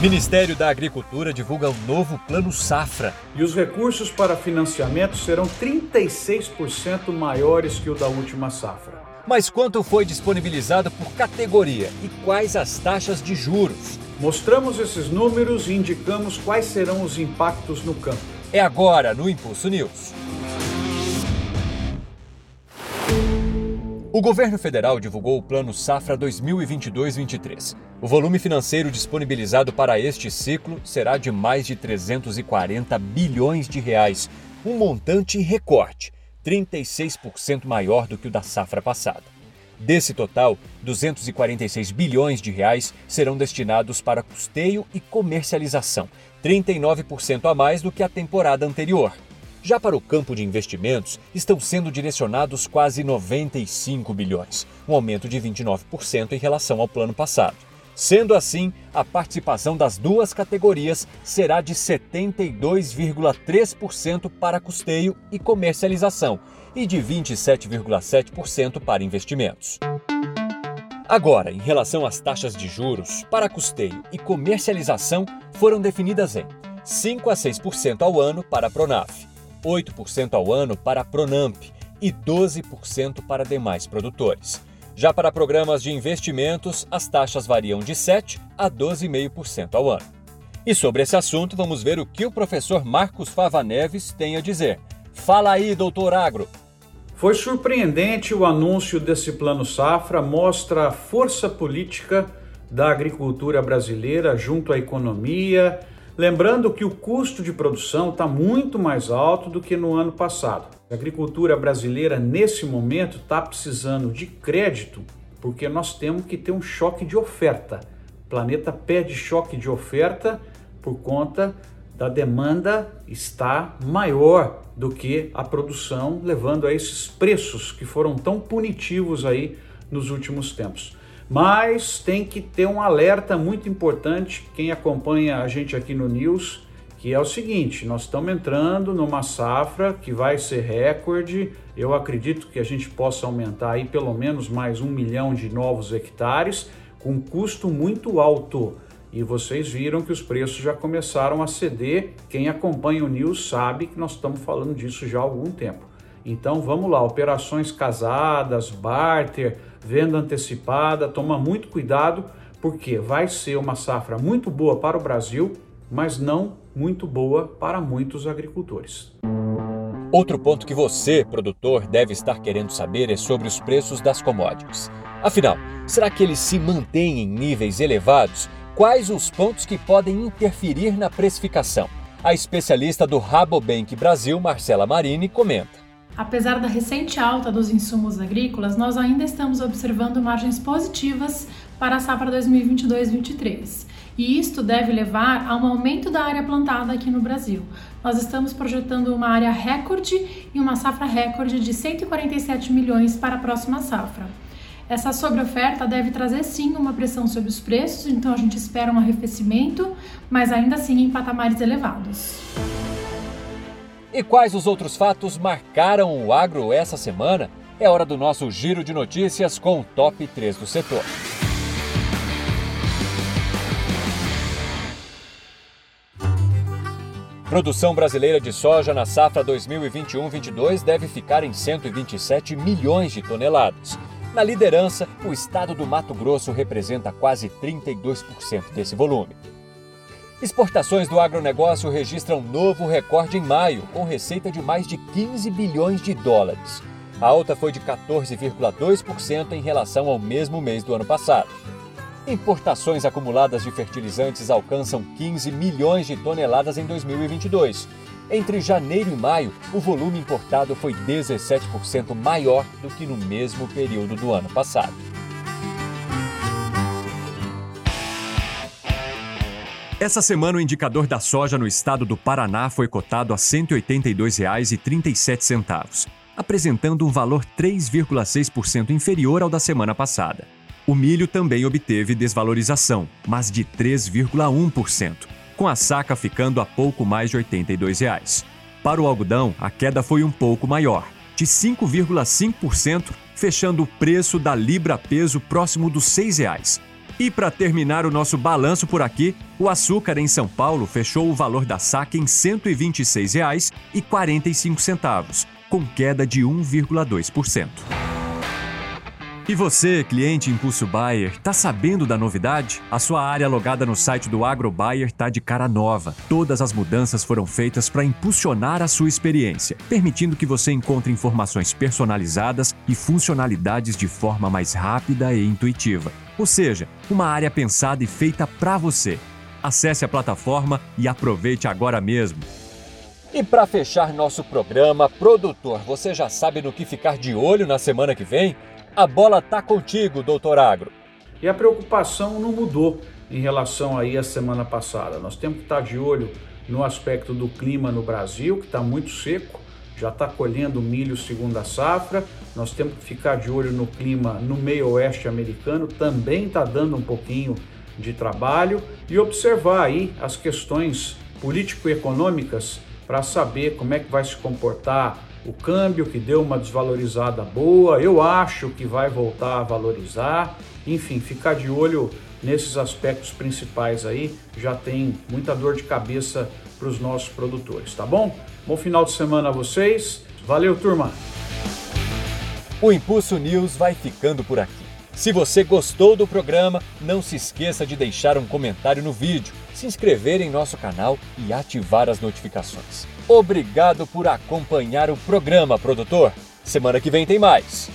Ministério da Agricultura divulga um novo Plano Safra. E os recursos para financiamento serão 36% maiores que o da última safra. Mas quanto foi disponibilizado por categoria e quais as taxas de juros? Mostramos esses números e indicamos quais serão os impactos no campo. É agora no Impulso News. O governo federal divulgou o Plano Safra 2022-23. O volume financeiro disponibilizado para este ciclo será de mais de 340 bilhões de reais, um montante recorde, 36% maior do que o da safra passada. Desse total, 246 bilhões de reais serão destinados para custeio e comercialização, 39% a mais do que a temporada anterior. Já para o campo de investimentos, estão sendo direcionados quase 95 bilhões, um aumento de 29% em relação ao plano passado. Sendo assim, a participação das duas categorias será de 72,3% para custeio e comercialização e de 27,7% para investimentos. Agora, em relação às taxas de juros, para custeio e comercialização foram definidas em 5 a 6% ao ano para a Pronaf, 8% ao ano para a Pronamp e 12% para demais produtores. Já para programas de investimentos, as taxas variam de 7 a 12,5% ao ano. E sobre esse assunto, vamos ver o que o professor Marcos Fava Neves tem a dizer. Fala aí, doutor Agro! Foi surpreendente o anúncio desse plano safra, mostra a força política da agricultura brasileira junto à economia, Lembrando que o custo de produção está muito mais alto do que no ano passado. A agricultura brasileira, nesse momento, está precisando de crédito porque nós temos que ter um choque de oferta. O planeta pede choque de oferta por conta da demanda estar maior do que a produção, levando a esses preços que foram tão punitivos aí nos últimos tempos. Mas tem que ter um alerta muito importante, quem acompanha a gente aqui no News, que é o seguinte: nós estamos entrando numa safra que vai ser recorde. Eu acredito que a gente possa aumentar aí pelo menos mais um milhão de novos hectares, com custo muito alto. E vocês viram que os preços já começaram a ceder. Quem acompanha o News sabe que nós estamos falando disso já há algum tempo. Então vamos lá, operações casadas, barter, venda antecipada, toma muito cuidado, porque vai ser uma safra muito boa para o Brasil, mas não muito boa para muitos agricultores. Outro ponto que você, produtor, deve estar querendo saber é sobre os preços das commodities. Afinal, será que eles se mantêm em níveis elevados? Quais os pontos que podem interferir na precificação? A especialista do Rabobank Brasil, Marcela Marini, comenta. Apesar da recente alta dos insumos agrícolas, nós ainda estamos observando margens positivas para a safra 2022-23. E isto deve levar a um aumento da área plantada aqui no Brasil. Nós estamos projetando uma área recorde e uma safra recorde de 147 milhões para a próxima safra. Essa sobreoferta deve trazer sim uma pressão sobre os preços, então a gente espera um arrefecimento, mas ainda assim em patamares elevados. E quais os outros fatos marcaram o agro essa semana? É hora do nosso giro de notícias com o top 3 do setor. Produção brasileira de soja na safra 2021-22 deve ficar em 127 milhões de toneladas. Na liderança, o estado do Mato Grosso representa quase 32% desse volume. Exportações do agronegócio registram novo recorde em maio, com receita de mais de 15 bilhões de dólares. A alta foi de 14,2% em relação ao mesmo mês do ano passado. Importações acumuladas de fertilizantes alcançam 15 milhões de toneladas em 2022. Entre janeiro e maio, o volume importado foi 17% maior do que no mesmo período do ano passado. Essa semana, o indicador da soja no estado do Paraná foi cotado a R$ 182,37, apresentando um valor 3,6% inferior ao da semana passada. O milho também obteve desvalorização, mas de 3,1%, com a saca ficando a pouco mais de 82 reais. Para o algodão, a queda foi um pouco maior, de 5,5%, fechando o preço da libra peso próximo dos 6 reais. E para terminar o nosso balanço por aqui, o açúcar em São Paulo fechou o valor da saca em R$ 126,45, com queda de 1,2%. E você, cliente Impulso Buyer, tá sabendo da novidade? A sua área logada no site do AgroBuyer tá de cara nova. Todas as mudanças foram feitas para impulsionar a sua experiência, permitindo que você encontre informações personalizadas e funcionalidades de forma mais rápida e intuitiva. Ou seja, uma área pensada e feita para você. Acesse a plataforma e aproveite agora mesmo. E para fechar nosso programa, produtor, você já sabe no que ficar de olho na semana que vem? A bola tá contigo, doutor Agro. E a preocupação não mudou em relação aí à semana passada. Nós temos que estar de olho no aspecto do clima no Brasil, que está muito seco, já está colhendo milho segunda safra. Nós temos que ficar de olho no clima no meio oeste americano, também está dando um pouquinho de trabalho e observar aí as questões político-econômicas para saber como é que vai se comportar o câmbio que deu uma desvalorizada boa, eu acho que vai voltar a valorizar. Enfim, ficar de olho nesses aspectos principais aí já tem muita dor de cabeça para os nossos produtores, tá bom? Bom final de semana a vocês. Valeu, turma! O Impulso News vai ficando por aqui. Se você gostou do programa, não se esqueça de deixar um comentário no vídeo, se inscrever em nosso canal e ativar as notificações. Obrigado por acompanhar o programa, produtor. Semana que vem tem mais.